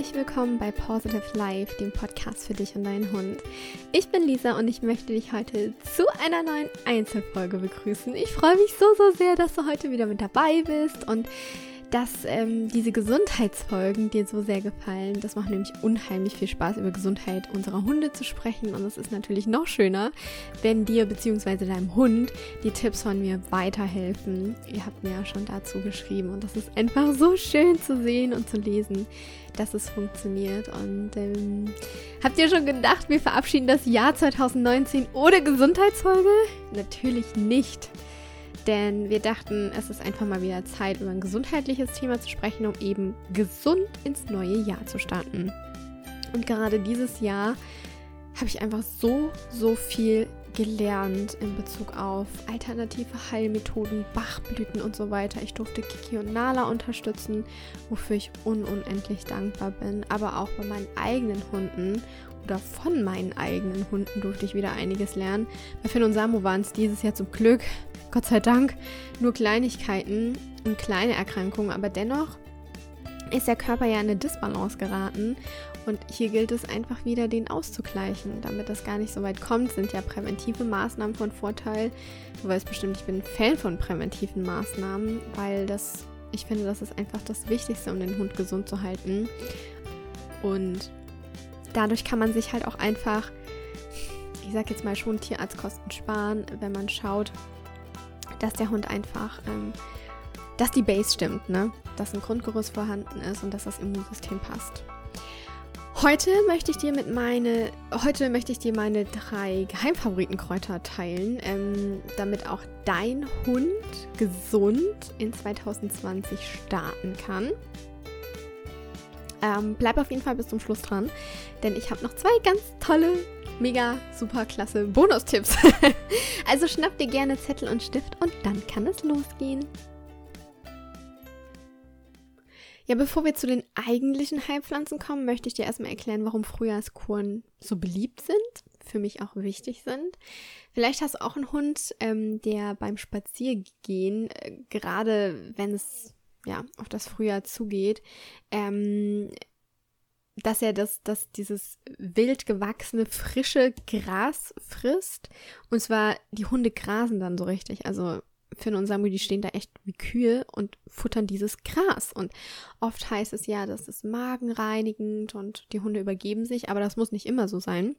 herzlich willkommen bei Positive Life, dem Podcast für dich und deinen Hund. Ich bin Lisa und ich möchte dich heute zu einer neuen Einzelfolge begrüßen. Ich freue mich so, so sehr, dass du heute wieder mit dabei bist und dass ähm, diese Gesundheitsfolgen dir so sehr gefallen. Das macht nämlich unheimlich viel Spaß, über Gesundheit unserer Hunde zu sprechen. Und es ist natürlich noch schöner, wenn dir bzw. deinem Hund die Tipps von mir weiterhelfen. Ihr habt mir ja schon dazu geschrieben. Und das ist einfach so schön zu sehen und zu lesen, dass es funktioniert. Und ähm, habt ihr schon gedacht, wir verabschieden das Jahr 2019 ohne Gesundheitsfolge? Natürlich nicht denn wir dachten, es ist einfach mal wieder Zeit, über ein gesundheitliches Thema zu sprechen, um eben gesund ins neue Jahr zu starten. Und gerade dieses Jahr habe ich einfach so, so viel gelernt in Bezug auf alternative Heilmethoden, Bachblüten und so weiter. Ich durfte Kiki und Nala unterstützen, wofür ich unendlich dankbar bin. Aber auch bei meinen eigenen Hunden oder von meinen eigenen Hunden durfte ich wieder einiges lernen. Bei Finn und Samu waren es dieses Jahr zum Glück Gott sei Dank nur Kleinigkeiten und kleine Erkrankungen, aber dennoch ist der Körper ja in eine Disbalance geraten und hier gilt es einfach wieder, den auszugleichen. Damit das gar nicht so weit kommt, sind ja präventive Maßnahmen von Vorteil. Du weißt bestimmt, ich bin ein Fan von präventiven Maßnahmen, weil das, ich finde, das ist einfach das Wichtigste, um den Hund gesund zu halten. Und dadurch kann man sich halt auch einfach, ich sag jetzt mal schon Tierarztkosten sparen, wenn man schaut, dass der Hund einfach, ähm, dass die Base stimmt, ne? Dass ein Grundgerüst vorhanden ist und dass das Immunsystem passt. Heute möchte ich dir mit meine, heute möchte ich dir meine drei Geheimfavoritenkräuter teilen, ähm, damit auch dein Hund gesund in 2020 starten kann. Ähm, bleib auf jeden Fall bis zum Schluss dran, denn ich habe noch zwei ganz tolle mega super klasse Bonustipps. also schnapp dir gerne Zettel und Stift und dann kann es losgehen. Ja, bevor wir zu den eigentlichen Heilpflanzen kommen, möchte ich dir erstmal erklären, warum Frühjahrskuren so beliebt sind, für mich auch wichtig sind. Vielleicht hast du auch einen Hund, ähm, der beim Spaziergehen, äh, gerade wenn es ja auf das Frühjahr zugeht, ähm, dass er das, dass dieses wild gewachsene, frische Gras frisst. Und zwar, die Hunde grasen dann so richtig. Also Finn und Samu, die stehen da echt wie Kühe und futtern dieses Gras. Und oft heißt es ja, das ist magenreinigend und die Hunde übergeben sich, aber das muss nicht immer so sein.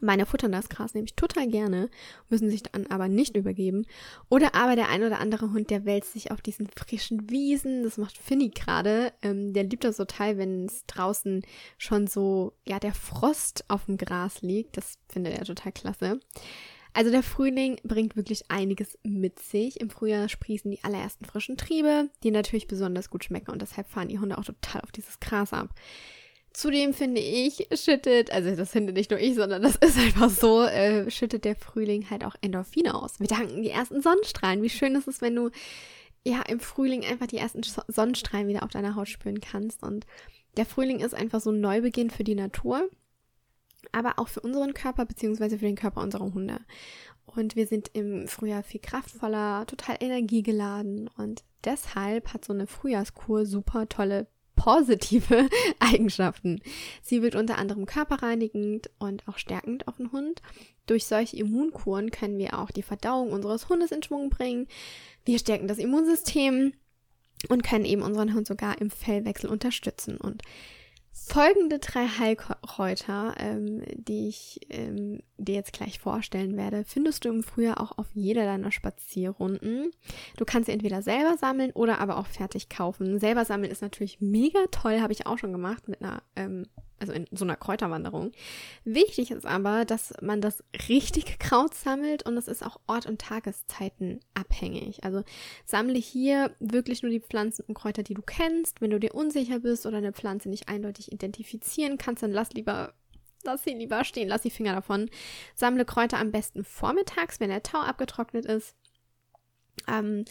Meine futtern das Gras nämlich total gerne, müssen sich dann aber nicht übergeben. Oder aber der ein oder andere Hund, der wälzt sich auf diesen frischen Wiesen. Das macht Finny gerade. Ähm, der liebt das total, wenn es draußen schon so, ja, der Frost auf dem Gras liegt. Das findet er total klasse. Also der Frühling bringt wirklich einiges mit sich. Im Frühjahr sprießen die allerersten frischen Triebe, die natürlich besonders gut schmecken und deshalb fahren die Hunde auch total auf dieses Gras ab. Zudem finde ich, schüttet, also das finde nicht nur ich, sondern das ist einfach so, äh, schüttet der Frühling halt auch Endorphine aus. Wir danken die ersten Sonnenstrahlen. Wie schön ist es, wenn du ja im Frühling einfach die ersten Sonnenstrahlen wieder auf deiner Haut spüren kannst. Und der Frühling ist einfach so ein Neubeginn für die Natur, aber auch für unseren Körper beziehungsweise für den Körper unserer Hunde. Und wir sind im Frühjahr viel kraftvoller, total energiegeladen und deshalb hat so eine Frühjahrskur super tolle positive Eigenschaften. Sie wirkt unter anderem körperreinigend und auch stärkend auf den Hund. Durch solche Immunkuren können wir auch die Verdauung unseres Hundes in Schwung bringen. Wir stärken das Immunsystem und können eben unseren Hund sogar im Fellwechsel unterstützen. Und Folgende drei Heilkräuter, ähm, die ich ähm, dir jetzt gleich vorstellen werde, findest du im Frühjahr auch auf jeder deiner Spazierrunden. Du kannst sie entweder selber sammeln oder aber auch fertig kaufen. Selber sammeln ist natürlich mega toll, habe ich auch schon gemacht mit einer ähm, also in so einer Kräuterwanderung. Wichtig ist aber, dass man das richtige Kraut sammelt und es ist auch Ort und Tageszeiten abhängig. Also sammle hier wirklich nur die Pflanzen und Kräuter, die du kennst. Wenn du dir unsicher bist oder eine Pflanze nicht eindeutig identifizieren kannst, dann lass lieber lass sie lieber stehen, lass die Finger davon. Sammle Kräuter am besten vormittags, wenn der Tau abgetrocknet ist. Ähm,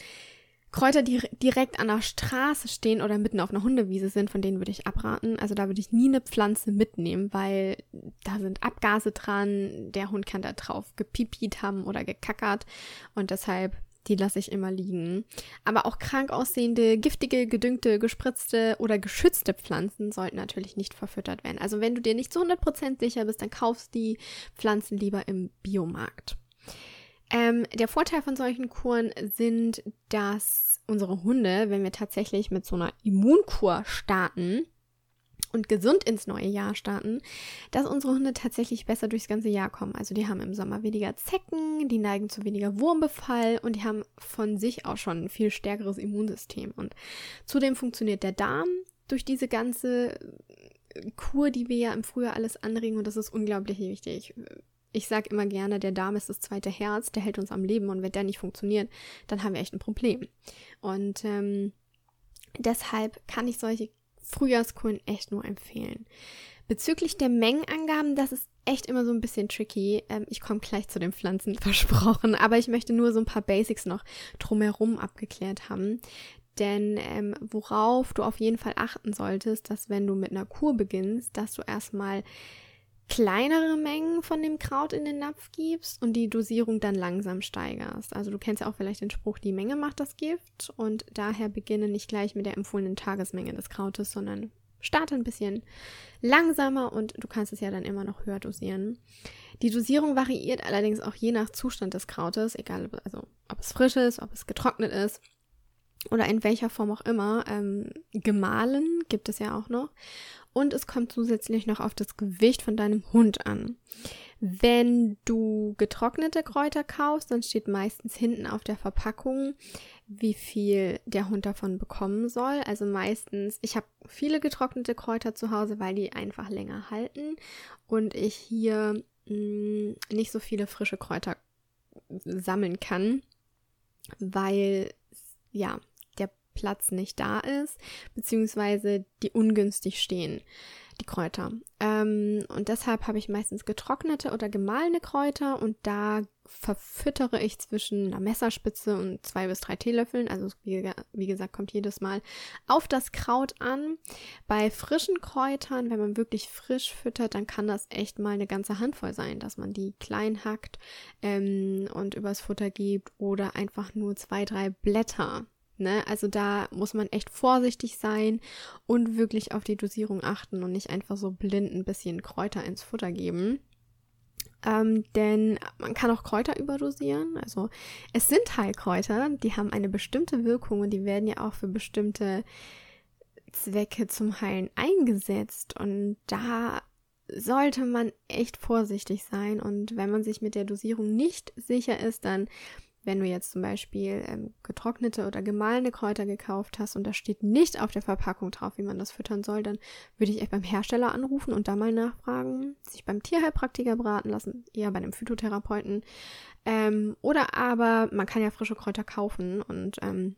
Kräuter, die direkt an der Straße stehen oder mitten auf einer Hundewiese sind, von denen würde ich abraten. Also da würde ich nie eine Pflanze mitnehmen, weil da sind Abgase dran, der Hund kann da drauf gepipiet haben oder gekackert und deshalb die lasse ich immer liegen. Aber auch krank aussehende, giftige, gedüngte, gespritzte oder geschützte Pflanzen sollten natürlich nicht verfüttert werden. Also wenn du dir nicht zu 100% sicher bist, dann kaufst die Pflanzen lieber im Biomarkt. Ähm, der Vorteil von solchen Kuren sind, dass unsere Hunde, wenn wir tatsächlich mit so einer Immunkur starten, und gesund ins neue Jahr starten, dass unsere Hunde tatsächlich besser durchs ganze Jahr kommen. Also die haben im Sommer weniger Zecken, die neigen zu weniger Wurmbefall und die haben von sich auch schon ein viel stärkeres Immunsystem. Und zudem funktioniert der Darm durch diese ganze Kur, die wir ja im Frühjahr alles anregen und das ist unglaublich wichtig. Ich sage immer gerne, der Darm ist das zweite Herz, der hält uns am Leben und wenn der nicht funktioniert, dann haben wir echt ein Problem. Und ähm, deshalb kann ich solche Frühjahrskuren echt nur empfehlen. Bezüglich der Mengenangaben, das ist echt immer so ein bisschen tricky. Ähm, ich komme gleich zu den Pflanzen versprochen, aber ich möchte nur so ein paar Basics noch drumherum abgeklärt haben. Denn ähm, worauf du auf jeden Fall achten solltest, dass wenn du mit einer Kur beginnst, dass du erstmal kleinere Mengen von dem Kraut in den Napf gibst und die Dosierung dann langsam steigerst. Also du kennst ja auch vielleicht den Spruch, die Menge macht das Gift und daher beginne nicht gleich mit der empfohlenen Tagesmenge des Krautes, sondern starte ein bisschen langsamer und du kannst es ja dann immer noch höher dosieren. Die Dosierung variiert allerdings auch je nach Zustand des Krautes, egal also, ob es frisch ist, ob es getrocknet ist oder in welcher Form auch immer. Ähm, gemahlen gibt es ja auch noch und es kommt zusätzlich noch auf das Gewicht von deinem Hund an. Wenn du getrocknete Kräuter kaufst, dann steht meistens hinten auf der Verpackung, wie viel der Hund davon bekommen soll. Also meistens, ich habe viele getrocknete Kräuter zu Hause, weil die einfach länger halten und ich hier mh, mm, nicht so viele frische Kräuter sammeln kann, weil ja, Platz nicht da ist, beziehungsweise die ungünstig stehen, die Kräuter. Ähm, und deshalb habe ich meistens getrocknete oder gemahlene Kräuter und da verfüttere ich zwischen einer Messerspitze und zwei bis drei Teelöffeln. Also wie, wie gesagt, kommt jedes Mal auf das Kraut an. Bei frischen Kräutern, wenn man wirklich frisch füttert, dann kann das echt mal eine ganze Handvoll sein, dass man die klein hackt ähm, und übers Futter gibt oder einfach nur zwei, drei Blätter Ne? Also da muss man echt vorsichtig sein und wirklich auf die Dosierung achten und nicht einfach so blind ein bisschen Kräuter ins Futter geben. Ähm, denn man kann auch Kräuter überdosieren. Also es sind Heilkräuter, die haben eine bestimmte Wirkung und die werden ja auch für bestimmte Zwecke zum Heilen eingesetzt. Und da sollte man echt vorsichtig sein. Und wenn man sich mit der Dosierung nicht sicher ist, dann wenn du jetzt zum Beispiel ähm, getrocknete oder gemahlene Kräuter gekauft hast und da steht nicht auf der Verpackung drauf, wie man das füttern soll, dann würde ich echt beim Hersteller anrufen und da mal nachfragen, sich beim Tierheilpraktiker beraten lassen, eher bei einem Phytotherapeuten. Ähm, oder aber man kann ja frische Kräuter kaufen und ähm,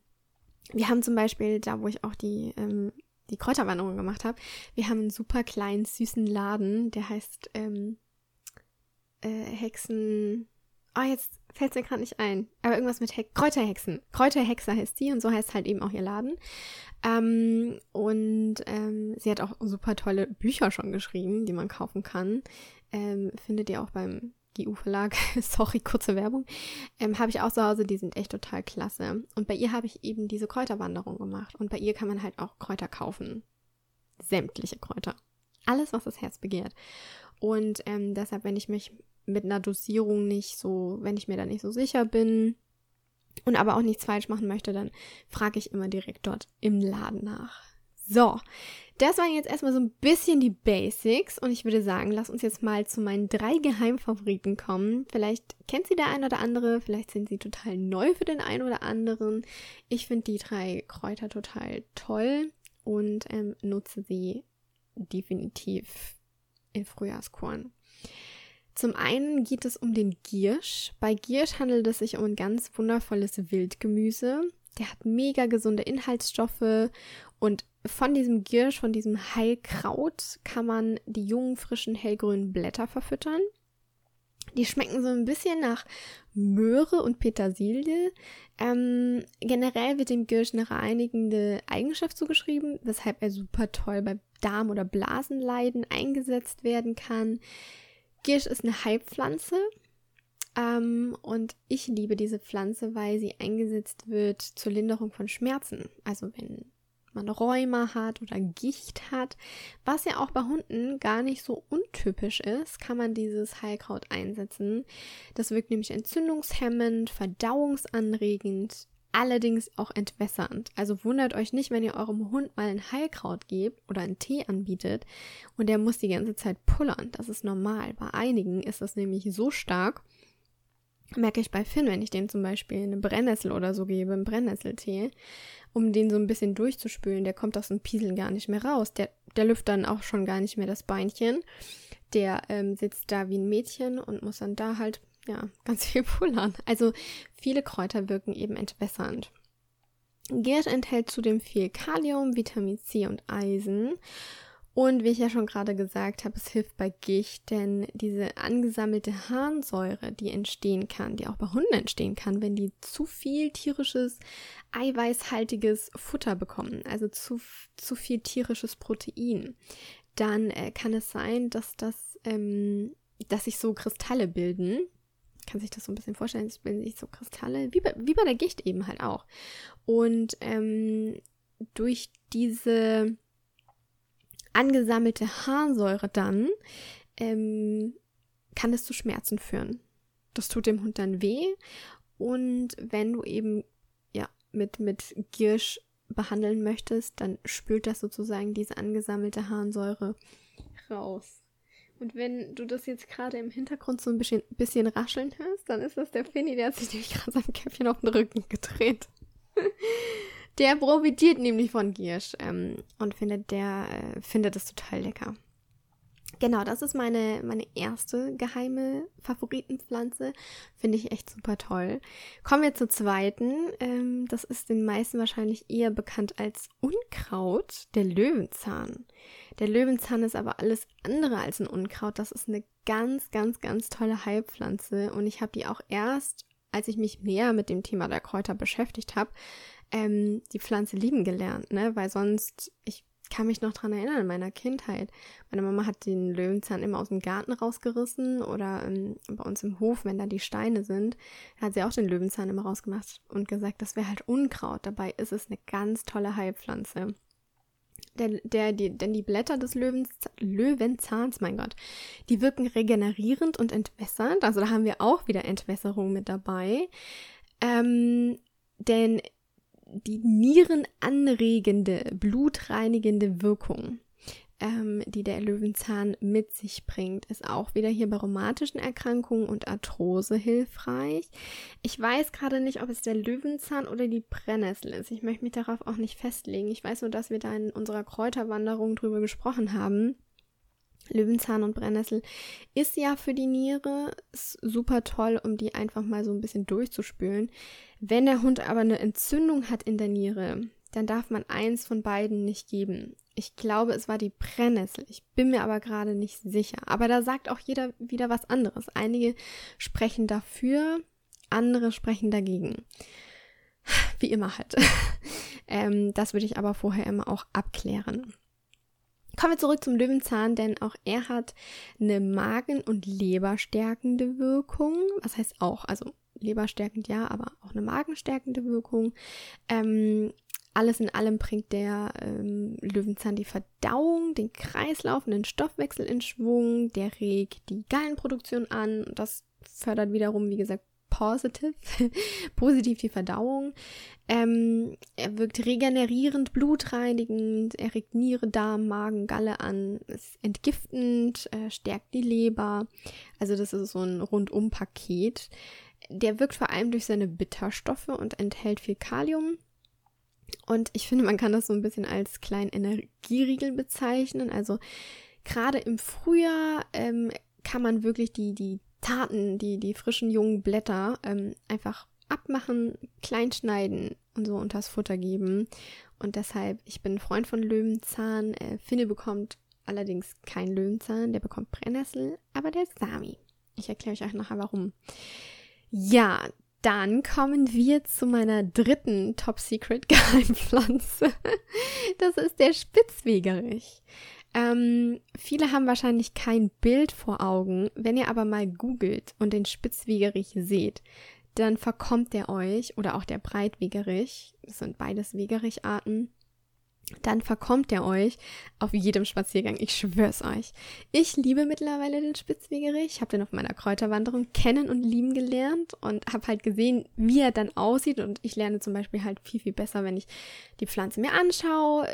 wir haben zum Beispiel, da wo ich auch die, ähm, die Kräuterwanderung gemacht habe, wir haben einen super kleinen, süßen Laden, der heißt ähm, äh, Hexen. Oh, jetzt fällt es mir gerade nicht ein. Aber irgendwas mit He Kräuterhexen. Kräuterhexer heißt sie und so heißt halt eben auch ihr Laden. Ähm, und ähm, sie hat auch super tolle Bücher schon geschrieben, die man kaufen kann. Ähm, findet ihr auch beim GU Verlag. Sorry, kurze Werbung. Ähm, habe ich auch zu Hause, die sind echt total klasse. Und bei ihr habe ich eben diese Kräuterwanderung gemacht. Und bei ihr kann man halt auch Kräuter kaufen. Sämtliche Kräuter. Alles, was das Herz begehrt. Und ähm, deshalb, wenn ich mich mit einer Dosierung nicht so, wenn ich mir da nicht so sicher bin und aber auch nichts falsch machen möchte, dann frage ich immer direkt dort im Laden nach. So, das waren jetzt erstmal so ein bisschen die Basics und ich würde sagen, lass uns jetzt mal zu meinen drei Geheimfavoriten kommen. Vielleicht kennt sie der ein oder andere, vielleicht sind sie total neu für den einen oder anderen. Ich finde die drei Kräuter total toll und ähm, nutze sie definitiv in Frühjahrskorn. Zum einen geht es um den Giersch. Bei Giersch handelt es sich um ein ganz wundervolles Wildgemüse. Der hat mega gesunde Inhaltsstoffe und von diesem Giersch, von diesem Heilkraut, kann man die jungen, frischen, hellgrünen Blätter verfüttern. Die schmecken so ein bisschen nach Möhre und Petersilie. Ähm, generell wird dem Giersch eine reinigende Eigenschaft zugeschrieben, weshalb er super toll bei Darm- oder Blasenleiden eingesetzt werden kann. Giersch ist eine Heilpflanze. Ähm, und ich liebe diese Pflanze, weil sie eingesetzt wird zur Linderung von Schmerzen. Also wenn man Rheuma hat oder Gicht hat, was ja auch bei Hunden gar nicht so untypisch ist, kann man dieses Heilkraut einsetzen. Das wirkt nämlich entzündungshemmend, verdauungsanregend, allerdings auch entwässernd. Also wundert euch nicht, wenn ihr eurem Hund mal ein Heilkraut gebt oder einen Tee anbietet und der muss die ganze Zeit pullern. Das ist normal. Bei einigen ist das nämlich so stark, merke ich bei Finn, wenn ich den zum Beispiel eine Brennnessel oder so gebe, einen Brennnesseltee, um den so ein bisschen durchzuspülen, der kommt aus dem Pieseln gar nicht mehr raus. Der, der lüftet dann auch schon gar nicht mehr das Beinchen. Der ähm, sitzt da wie ein Mädchen und muss dann da halt ja, ganz viel pullern. Also viele Kräuter wirken eben entwässernd. Giersch enthält zudem viel Kalium, Vitamin C und Eisen. Und wie ich ja schon gerade gesagt habe, es hilft bei Gicht, denn diese angesammelte Harnsäure, die entstehen kann, die auch bei Hunden entstehen kann, wenn die zu viel tierisches, eiweißhaltiges Futter bekommen, also zu, zu viel tierisches Protein, dann äh, kann es sein, dass das, ähm, dass sich so Kristalle bilden, kann sich das so ein bisschen vorstellen, es bilden sich so Kristalle, wie bei, wie bei der Gicht eben halt auch. Und ähm, durch diese angesammelte Harnsäure dann ähm, kann es zu Schmerzen führen. Das tut dem Hund dann weh. Und wenn du eben ja mit, mit Giersch behandeln möchtest, dann spült das sozusagen diese angesammelte Harnsäure raus. Und wenn du das jetzt gerade im Hintergrund so ein bisschen, bisschen rascheln hörst, dann ist das der Finny, der hat sich nämlich gerade sein Käppchen auf den Rücken gedreht. der profitiert nämlich von Giersch ähm, und findet, der äh, findet es total lecker. Genau, das ist meine, meine erste geheime Favoritenpflanze. Finde ich echt super toll. Kommen wir zur zweiten. Ähm, das ist den meisten wahrscheinlich eher bekannt als Unkraut, der Löwenzahn. Der Löwenzahn ist aber alles andere als ein Unkraut. Das ist eine ganz, ganz, ganz tolle Heilpflanze. Und ich habe die auch erst, als ich mich mehr mit dem Thema der Kräuter beschäftigt habe, ähm, die Pflanze lieben gelernt, ne? Weil sonst, ich kann mich noch dran erinnern, in meiner Kindheit. Meine Mama hat den Löwenzahn immer aus dem Garten rausgerissen oder ähm, bei uns im Hof, wenn da die Steine sind, hat sie auch den Löwenzahn immer rausgemacht und gesagt, das wäre halt Unkraut. Dabei ist es eine ganz tolle Heilpflanze. Der, der, die, denn die Blätter des Löwenzahns, mein Gott, die wirken regenerierend und entwässernd. Also da haben wir auch wieder Entwässerung mit dabei. Ähm, denn die nierenanregende, blutreinigende Wirkung, ähm, die der Löwenzahn mit sich bringt, ist auch wieder hier bei rheumatischen Erkrankungen und Arthrose hilfreich. Ich weiß gerade nicht, ob es der Löwenzahn oder die Brennnessel ist. Ich möchte mich darauf auch nicht festlegen. Ich weiß nur, dass wir da in unserer Kräuterwanderung drüber gesprochen haben. Löwenzahn und Brennnessel ist ja für die Niere super toll, um die einfach mal so ein bisschen durchzuspülen. Wenn der Hund aber eine Entzündung hat in der Niere, dann darf man eins von beiden nicht geben. Ich glaube, es war die Brennnessel. Ich bin mir aber gerade nicht sicher. Aber da sagt auch jeder wieder was anderes. Einige sprechen dafür, andere sprechen dagegen. Wie immer halt. ähm, das würde ich aber vorher immer auch abklären. Kommen wir zurück zum Löwenzahn, denn auch er hat eine Magen- und Leberstärkende Wirkung. Was heißt auch, also leberstärkend ja, aber auch eine magenstärkende Wirkung. Ähm, alles in allem bringt der ähm, Löwenzahn die Verdauung, den Kreislauf und den Stoffwechsel in Schwung. Der regt die Gallenproduktion an. Das fördert wiederum, wie gesagt, positive, positiv die Verdauung. Ähm, er wirkt regenerierend, blutreinigend, er regt Niere, Darm, Magen, Galle an, ist entgiftend, äh, stärkt die Leber. Also das ist so ein Rundum-Paket. Der wirkt vor allem durch seine Bitterstoffe und enthält viel Kalium. Und ich finde, man kann das so ein bisschen als kleinen Energieriegel bezeichnen. Also gerade im Frühjahr ähm, kann man wirklich die, die Taten, die, die frischen jungen Blätter ähm, einfach abmachen, klein schneiden und so unters Futter geben. Und deshalb, ich bin Freund von Löwenzahn. Äh, Finne bekommt allerdings kein Löwenzahn, der bekommt Brennnessel, aber der Sami. Ich erkläre euch auch nachher warum. Ja, dann kommen wir zu meiner dritten Top Secret Geheimpflanze. Das ist der Spitzwegerich. Ähm, viele haben wahrscheinlich kein Bild vor Augen. Wenn ihr aber mal googelt und den Spitzwegerich seht, dann verkommt der euch oder auch der Breitwegerich, das sind beides Wegericharten, dann verkommt der euch auf jedem Spaziergang. Ich schwör's euch. Ich liebe mittlerweile den Spitzwegerich. Ich habe den auf meiner Kräuterwanderung kennen und lieben gelernt und habe halt gesehen, wie er dann aussieht. Und ich lerne zum Beispiel halt viel, viel besser, wenn ich die Pflanze mir anschaue,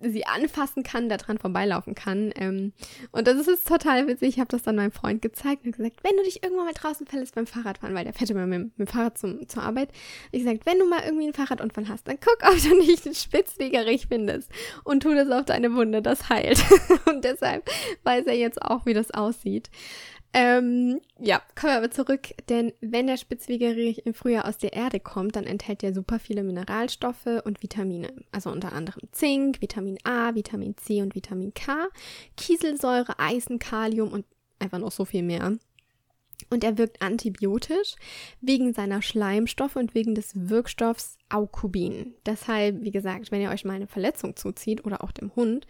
sie anfassen kann, da dran vorbeilaufen kann. Ähm, und das ist total witzig. Ich habe das dann meinem Freund gezeigt und gesagt, wenn du dich irgendwann mal draußen verlässt beim Fahrradfahren, weil der fährt immer mit, mit dem Fahrrad zum, zur Arbeit. Ich gesagt, wenn du mal irgendwie einen Fahrradunfall hast, dann guck, ob du nicht den Spitzwegerich findest und tu das auf deine Wunde, das heilt. und deshalb weiß er jetzt auch, wie das aussieht. Ähm, ja, kommen wir aber zurück, denn wenn der Spitzwegerich im Frühjahr aus der Erde kommt, dann enthält er super viele Mineralstoffe und Vitamine. Also unter anderem Zink, Vitamin A, Vitamin C und Vitamin K, Kieselsäure, Eisen, Kalium und einfach noch so viel mehr. Und er wirkt antibiotisch wegen seiner Schleimstoffe und wegen des Wirkstoffs Aukubin. Deshalb, wie gesagt, wenn ihr euch mal eine Verletzung zuzieht oder auch dem Hund,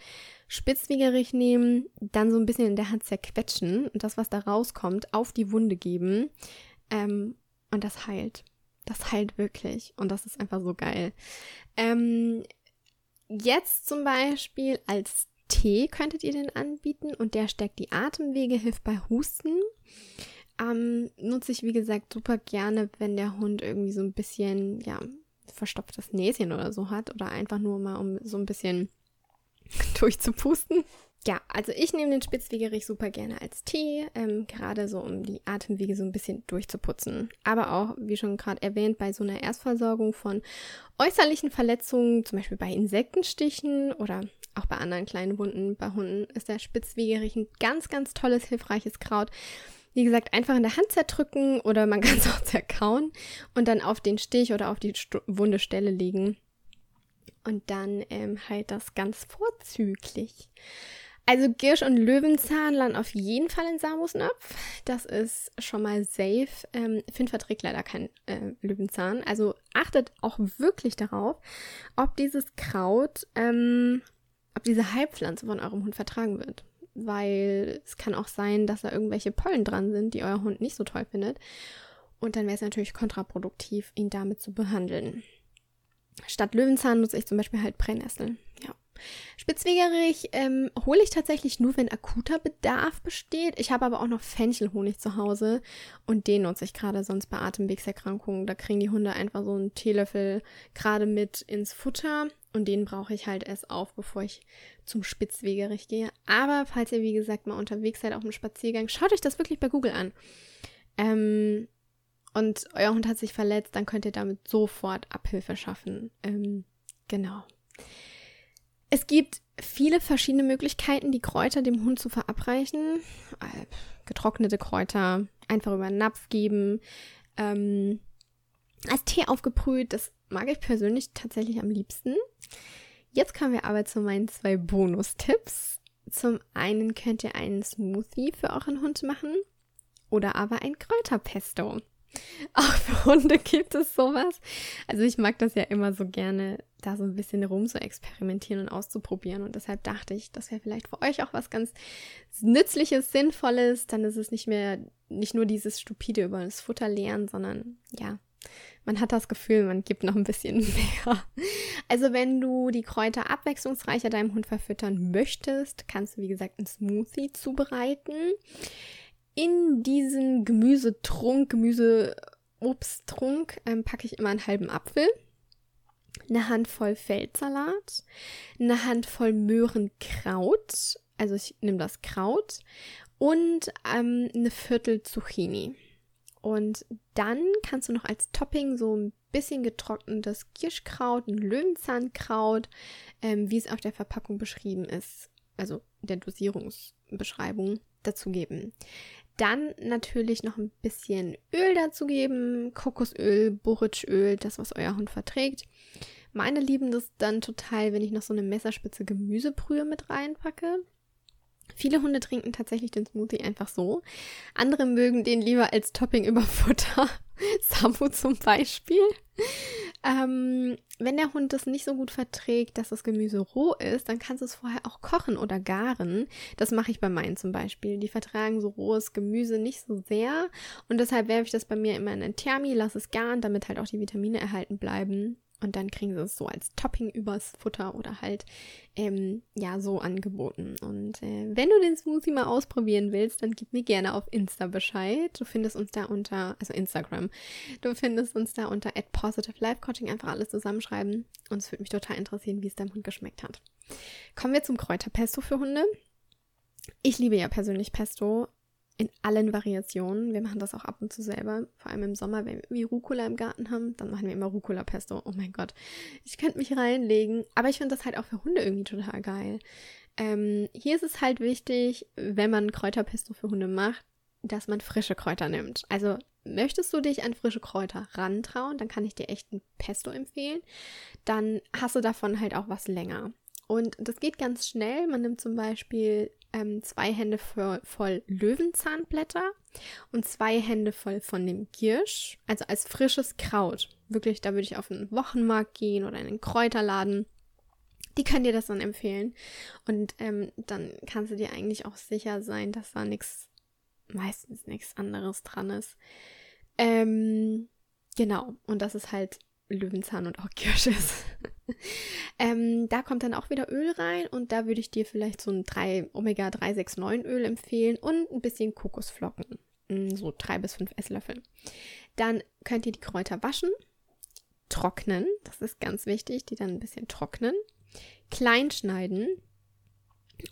Spitzwegerich nehmen, dann so ein bisschen in der Hand zerquetschen und das, was da rauskommt, auf die Wunde geben. Ähm, und das heilt. Das heilt wirklich. Und das ist einfach so geil. Ähm, jetzt zum Beispiel als Tee könntet ihr den anbieten und der stärkt die Atemwege, hilft bei Husten. Ähm, nutze ich, wie gesagt, super gerne, wenn der Hund irgendwie so ein bisschen, ja, verstopftes Näschen oder so hat oder einfach nur mal um so ein bisschen durchzupusten. Ja, also ich nehme den Spitzwegerich super gerne als Tee, ähm, gerade so um die Atemwege so ein bisschen durchzuputzen. Aber auch, wie schon gerade erwähnt, bei so einer Erstversorgung von äußerlichen Verletzungen, zum Beispiel bei Insektenstichen oder auch bei anderen kleinen Wunden bei Hunden, ist der Spitzwegerich ein ganz, ganz tolles, hilfreiches Kraut. Wie gesagt, einfach in der Hand zerdrücken oder man kann es auch zerkauen und dann auf den Stich oder auf die St wunde Stelle legen. Und dann ähm, heilt das ganz vorzüglich. Also Girsch und Löwenzahn landen auf jeden Fall in Samusnapf. Das ist schon mal safe. Ähm, Finn verträgt leider kein äh, Löwenzahn. Also achtet auch wirklich darauf, ob dieses Kraut, ähm, ob diese Heilpflanze von eurem Hund vertragen wird. Weil es kann auch sein, dass da irgendwelche Pollen dran sind, die euer Hund nicht so toll findet. Und dann wäre es natürlich kontraproduktiv, ihn damit zu behandeln. Statt Löwenzahn nutze ich zum Beispiel halt Brennnessel. Ja. Spitzwegerich ähm, hole ich tatsächlich nur, wenn akuter Bedarf besteht. Ich habe aber auch noch Fenchelhonig zu Hause und den nutze ich gerade sonst bei Atemwegserkrankungen. Da kriegen die Hunde einfach so einen Teelöffel gerade mit ins Futter und den brauche ich halt erst auf, bevor ich zum Spitzwegerich gehe. Aber falls ihr, wie gesagt, mal unterwegs seid auf dem Spaziergang, schaut euch das wirklich bei Google an. Ähm, und euer Hund hat sich verletzt, dann könnt ihr damit sofort Abhilfe schaffen. Ähm, genau. Es gibt viele verschiedene Möglichkeiten, die Kräuter dem Hund zu verabreichen. Äh, getrocknete Kräuter einfach über einen Napf geben. Ähm, als Tee aufgebrüht, das mag ich persönlich tatsächlich am liebsten. Jetzt kommen wir aber zu meinen zwei Bonustipps. Zum einen könnt ihr einen Smoothie für euren Hund machen oder aber ein Kräuterpesto. Auch für Hunde gibt es sowas. Also ich mag das ja immer so gerne, da so ein bisschen rum zu experimentieren und auszuprobieren. Und deshalb dachte ich, das wäre vielleicht für euch auch was ganz Nützliches, Sinnvolles. Dann ist es nicht mehr, nicht nur dieses stupide über das Futter lernen, sondern ja, man hat das Gefühl, man gibt noch ein bisschen mehr. Also wenn du die Kräuter abwechslungsreicher deinem Hund verfüttern möchtest, kannst du, wie gesagt, einen Smoothie zubereiten in diesen Gemüsetrunk, Gemüseobsttrunk ähm, packe ich immer einen halben Apfel, eine Handvoll Feldsalat, eine Handvoll Möhrenkraut, also ich nehme das Kraut und ähm, eine Viertel Zucchini. Und dann kannst du noch als Topping so ein bisschen getrocknetes Kirschkraut, ein Löwenzahnkraut, ähm, wie es auf der Verpackung beschrieben ist, also der Dosierungsbeschreibung dazugeben. Dann natürlich noch ein bisschen Öl dazugeben, Kokosöl, Boritschöl, das, was euer Hund verträgt. Meine lieben das dann total, wenn ich noch so eine Messerspitze Gemüsebrühe mit reinpacke. Viele Hunde trinken tatsächlich den Smoothie einfach so. Andere mögen den lieber als Topping über Futter. Samu zum Beispiel. Ähm, wenn der Hund das nicht so gut verträgt, dass das Gemüse roh ist, dann kannst du es vorher auch kochen oder garen. Das mache ich bei meinen zum Beispiel. Die vertragen so rohes Gemüse nicht so sehr und deshalb werfe ich das bei mir immer in ein Thermi, lasse es garen, damit halt auch die Vitamine erhalten bleiben. Und dann kriegen sie es so als Topping übers Futter oder halt, ähm, ja, so angeboten. Und äh, wenn du den Smoothie mal ausprobieren willst, dann gib mir gerne auf Insta Bescheid. Du findest uns da unter, also Instagram, du findest uns da unter at positive life coaching einfach alles zusammenschreiben. Und es würde mich total interessieren, wie es deinem Hund geschmeckt hat. Kommen wir zum Kräuterpesto für Hunde. Ich liebe ja persönlich Pesto in allen Variationen. Wir machen das auch ab und zu selber. Vor allem im Sommer, wenn wir irgendwie Rucola im Garten haben, dann machen wir immer Rucola-Pesto. Oh mein Gott. Ich könnte mich reinlegen. Aber ich finde das halt auch für Hunde irgendwie total geil. Ähm, hier ist es halt wichtig, wenn man Kräuterpesto für Hunde macht, dass man frische Kräuter nimmt. Also möchtest du dich an frische Kräuter rantrauen, dann kann ich dir echt ein Pesto empfehlen. Dann hast du davon halt auch was länger. Und das geht ganz schnell. Man nimmt zum Beispiel ähm, zwei Hände voll, voll Löwenzahnblätter und zwei Hände voll von dem Giersch, also als frisches Kraut. Wirklich, da würde ich auf einen Wochenmarkt gehen oder in einen Kräuterladen. Die können dir das dann empfehlen. Und ähm, dann kannst du dir eigentlich auch sicher sein, dass da nichts, meistens nichts anderes dran ist. Ähm, genau. Und das ist halt Löwenzahn und auch Kirsch ist. ähm, da kommt dann auch wieder Öl rein und da würde ich dir vielleicht so ein 3, Omega 369 Öl empfehlen und ein bisschen Kokosflocken. Mm, so drei bis fünf Esslöffel. Dann könnt ihr die Kräuter waschen, trocknen, das ist ganz wichtig, die dann ein bisschen trocknen, klein schneiden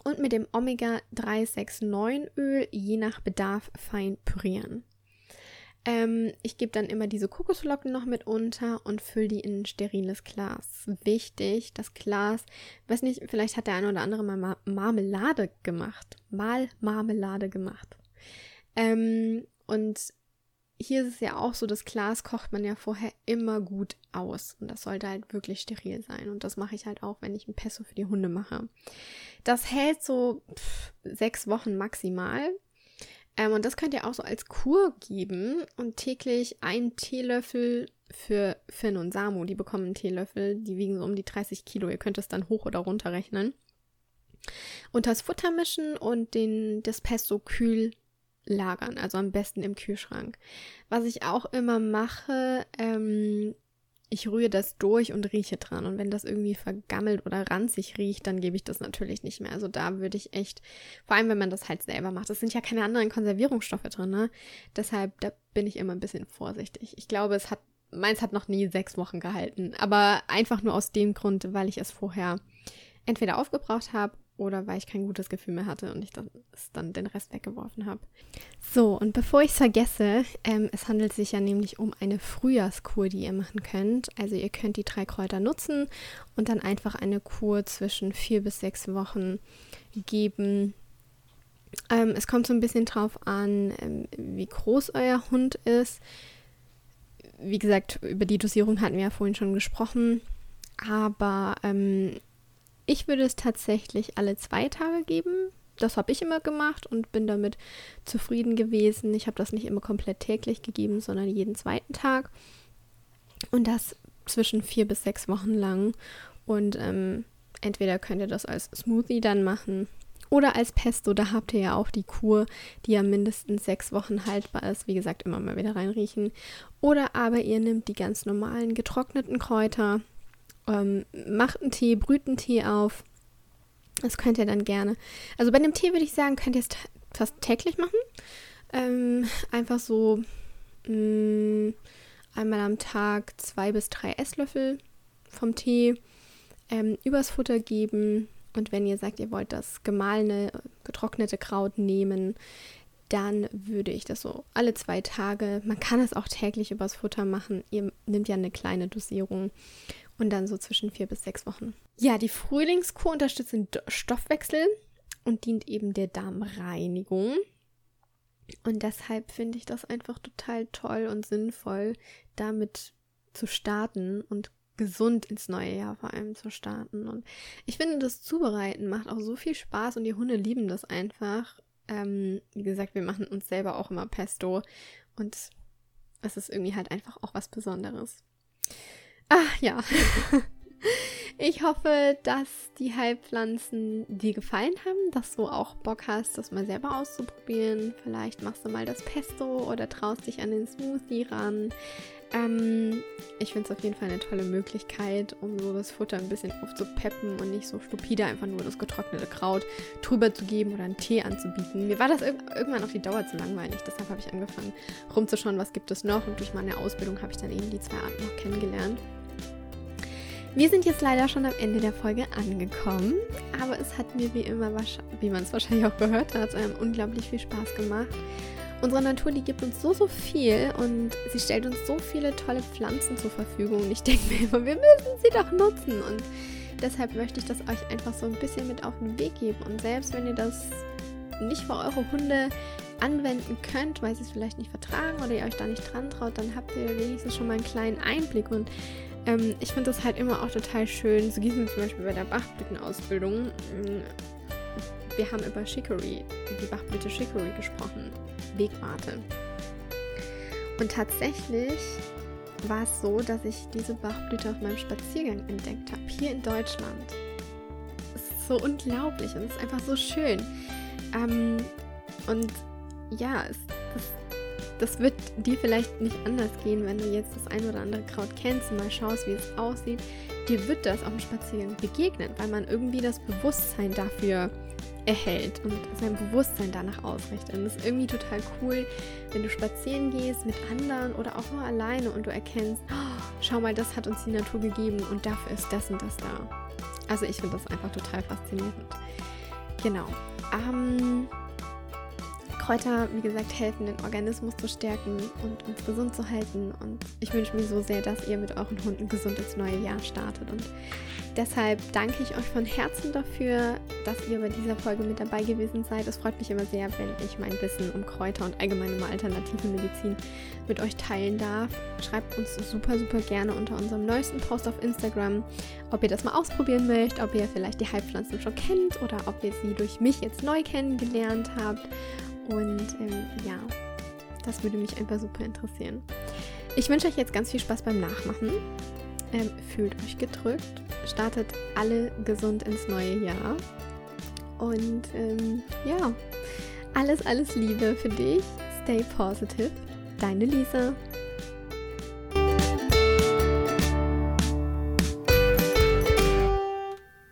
und mit dem Omega 369 Öl je nach Bedarf fein pürieren. Ähm, ich gebe dann immer diese Kokosflocken noch mit unter und fülle die in ein steriles Glas. Wichtig, das Glas, weiß nicht, vielleicht hat der eine oder andere mal Marmelade gemacht. Mal Marmelade gemacht. Ähm, und hier ist es ja auch so, das Glas kocht man ja vorher immer gut aus. Und das sollte halt wirklich steril sein. Und das mache ich halt auch, wenn ich ein Pesto für die Hunde mache. Das hält so pff, sechs Wochen maximal. Ähm, und das könnt ihr auch so als Kur geben und täglich einen Teelöffel für Finn und Samu. Die bekommen einen Teelöffel, die wiegen so um die 30 Kilo. Ihr könnt es dann hoch oder runter rechnen. Und das Futter mischen und den, das Pesto kühl lagern, also am besten im Kühlschrank. Was ich auch immer mache, ähm, ich rühre das durch und rieche dran. Und wenn das irgendwie vergammelt oder ranzig riecht, dann gebe ich das natürlich nicht mehr. Also da würde ich echt, vor allem wenn man das halt selber macht, es sind ja keine anderen Konservierungsstoffe drin, ne? Deshalb, da bin ich immer ein bisschen vorsichtig. Ich glaube, es hat, meins hat noch nie sechs Wochen gehalten. Aber einfach nur aus dem Grund, weil ich es vorher entweder aufgebraucht habe oder weil ich kein gutes Gefühl mehr hatte und ich dann, dann den Rest weggeworfen habe. So, und bevor ich es vergesse, ähm, es handelt sich ja nämlich um eine Frühjahrskur, die ihr machen könnt. Also ihr könnt die drei Kräuter nutzen und dann einfach eine Kur zwischen vier bis sechs Wochen geben. Ähm, es kommt so ein bisschen drauf an, ähm, wie groß euer Hund ist. Wie gesagt, über die Dosierung hatten wir ja vorhin schon gesprochen. Aber ähm, ich würde es tatsächlich alle zwei Tage geben. Das habe ich immer gemacht und bin damit zufrieden gewesen. Ich habe das nicht immer komplett täglich gegeben, sondern jeden zweiten Tag. Und das zwischen vier bis sechs Wochen lang. Und ähm, entweder könnt ihr das als Smoothie dann machen oder als Pesto. Da habt ihr ja auch die Kur, die ja mindestens sechs Wochen haltbar ist. Wie gesagt, immer mal wieder reinriechen. Oder aber ihr nehmt die ganz normalen getrockneten Kräuter ähm, macht einen Tee, brüht einen Tee auf. Das könnt ihr dann gerne. Also bei dem Tee würde ich sagen, könnt ihr es fast täglich machen. Ähm, einfach so mh, mm, einmal am Tag zwei bis drei Esslöffel vom Tee ähm, übers Futter geben. Und wenn ihr sagt, ihr wollt das gemahlene, getrocknete Kraut nehmen, dann würde ich das so alle zwei Tage, man kann es auch täglich übers Futter machen. Ihr nehmt ja eine kleine Dosierung und dann so zwischen vier bis sechs Wochen. Ja, die Frühlingskur unterstützt den Stoffwechsel und dient eben der Darmreinigung. Und deshalb finde ich das einfach total toll und sinnvoll, damit zu starten und gesund ins neue Jahr vor allem zu starten. Und ich finde, das Zubereiten macht auch so viel Spaß und die Hunde lieben das einfach. Ähm, wie gesagt, wir machen uns selber auch immer Pesto und es ist irgendwie halt einfach auch was Besonderes. Ach ja. Ich hoffe, dass die Heilpflanzen dir gefallen haben, dass du auch Bock hast, das mal selber auszuprobieren. Vielleicht machst du mal das Pesto oder traust dich an den Smoothie ran. Ähm, ich finde es auf jeden Fall eine tolle Möglichkeit, um so das Futter ein bisschen aufzupeppen und nicht so stupide einfach nur das getrocknete Kraut drüber zu geben oder einen Tee anzubieten. Mir war das irgendwann auf die Dauer zu langweilig, deshalb habe ich angefangen rumzuschauen, was gibt es noch und durch meine Ausbildung habe ich dann eben die zwei Arten noch kennengelernt. Wir sind jetzt leider schon am Ende der Folge angekommen, aber es hat mir wie immer, wie man es wahrscheinlich auch gehört hat, ähm, unglaublich viel Spaß gemacht. Unsere Natur, die gibt uns so, so viel und sie stellt uns so viele tolle Pflanzen zur Verfügung. Und ich denke mir immer, wir müssen sie doch nutzen. Und deshalb möchte ich das euch einfach so ein bisschen mit auf den Weg geben. Und selbst wenn ihr das nicht für eure Hunde anwenden könnt, weil sie es vielleicht nicht vertragen oder ihr euch da nicht dran traut, dann habt ihr wenigstens schon mal einen kleinen Einblick. Und ähm, ich finde das halt immer auch total schön. So ging es zum Beispiel bei der Bachblütenausbildung. Wir haben über Chicory, die Bachblüte Chicory gesprochen. Wegwarte. Und tatsächlich war es so, dass ich diese Bachblüte auf meinem Spaziergang entdeckt habe, hier in Deutschland. Es ist so unglaublich und es ist einfach so schön. Ähm, und ja, es, das das wird dir vielleicht nicht anders gehen, wenn du jetzt das ein oder andere Kraut kennst und mal schaust, wie es aussieht. Dir wird das auf dem Spaziergang begegnen, weil man irgendwie das Bewusstsein dafür erhält und sein Bewusstsein danach ausrichtet. Und das ist irgendwie total cool, wenn du spazieren gehst mit anderen oder auch nur alleine und du erkennst, oh, schau mal, das hat uns die Natur gegeben und dafür ist das und das da. Also ich finde das einfach total faszinierend. Genau. Ähm, Kräuter, wie gesagt, helfen, den Organismus zu stärken und uns gesund zu halten. Und ich wünsche mir so sehr, dass ihr mit euren Hunden gesund ins neue Jahr startet. Und deshalb danke ich euch von Herzen dafür, dass ihr bei dieser Folge mit dabei gewesen seid. Es freut mich immer sehr, wenn ich mein Wissen um Kräuter und allgemeine mal alternative Medizin mit euch teilen darf. Schreibt uns super, super gerne unter unserem neuesten Post auf Instagram, ob ihr das mal ausprobieren möchtet, ob ihr vielleicht die Heilpflanzen schon kennt oder ob ihr sie durch mich jetzt neu kennengelernt habt. Und ähm, ja, das würde mich einfach super interessieren. Ich wünsche euch jetzt ganz viel Spaß beim Nachmachen. Ähm, fühlt euch gedrückt, startet alle gesund ins neue Jahr. Und ähm, ja, alles, alles Liebe für dich. Stay positive. Deine Lisa.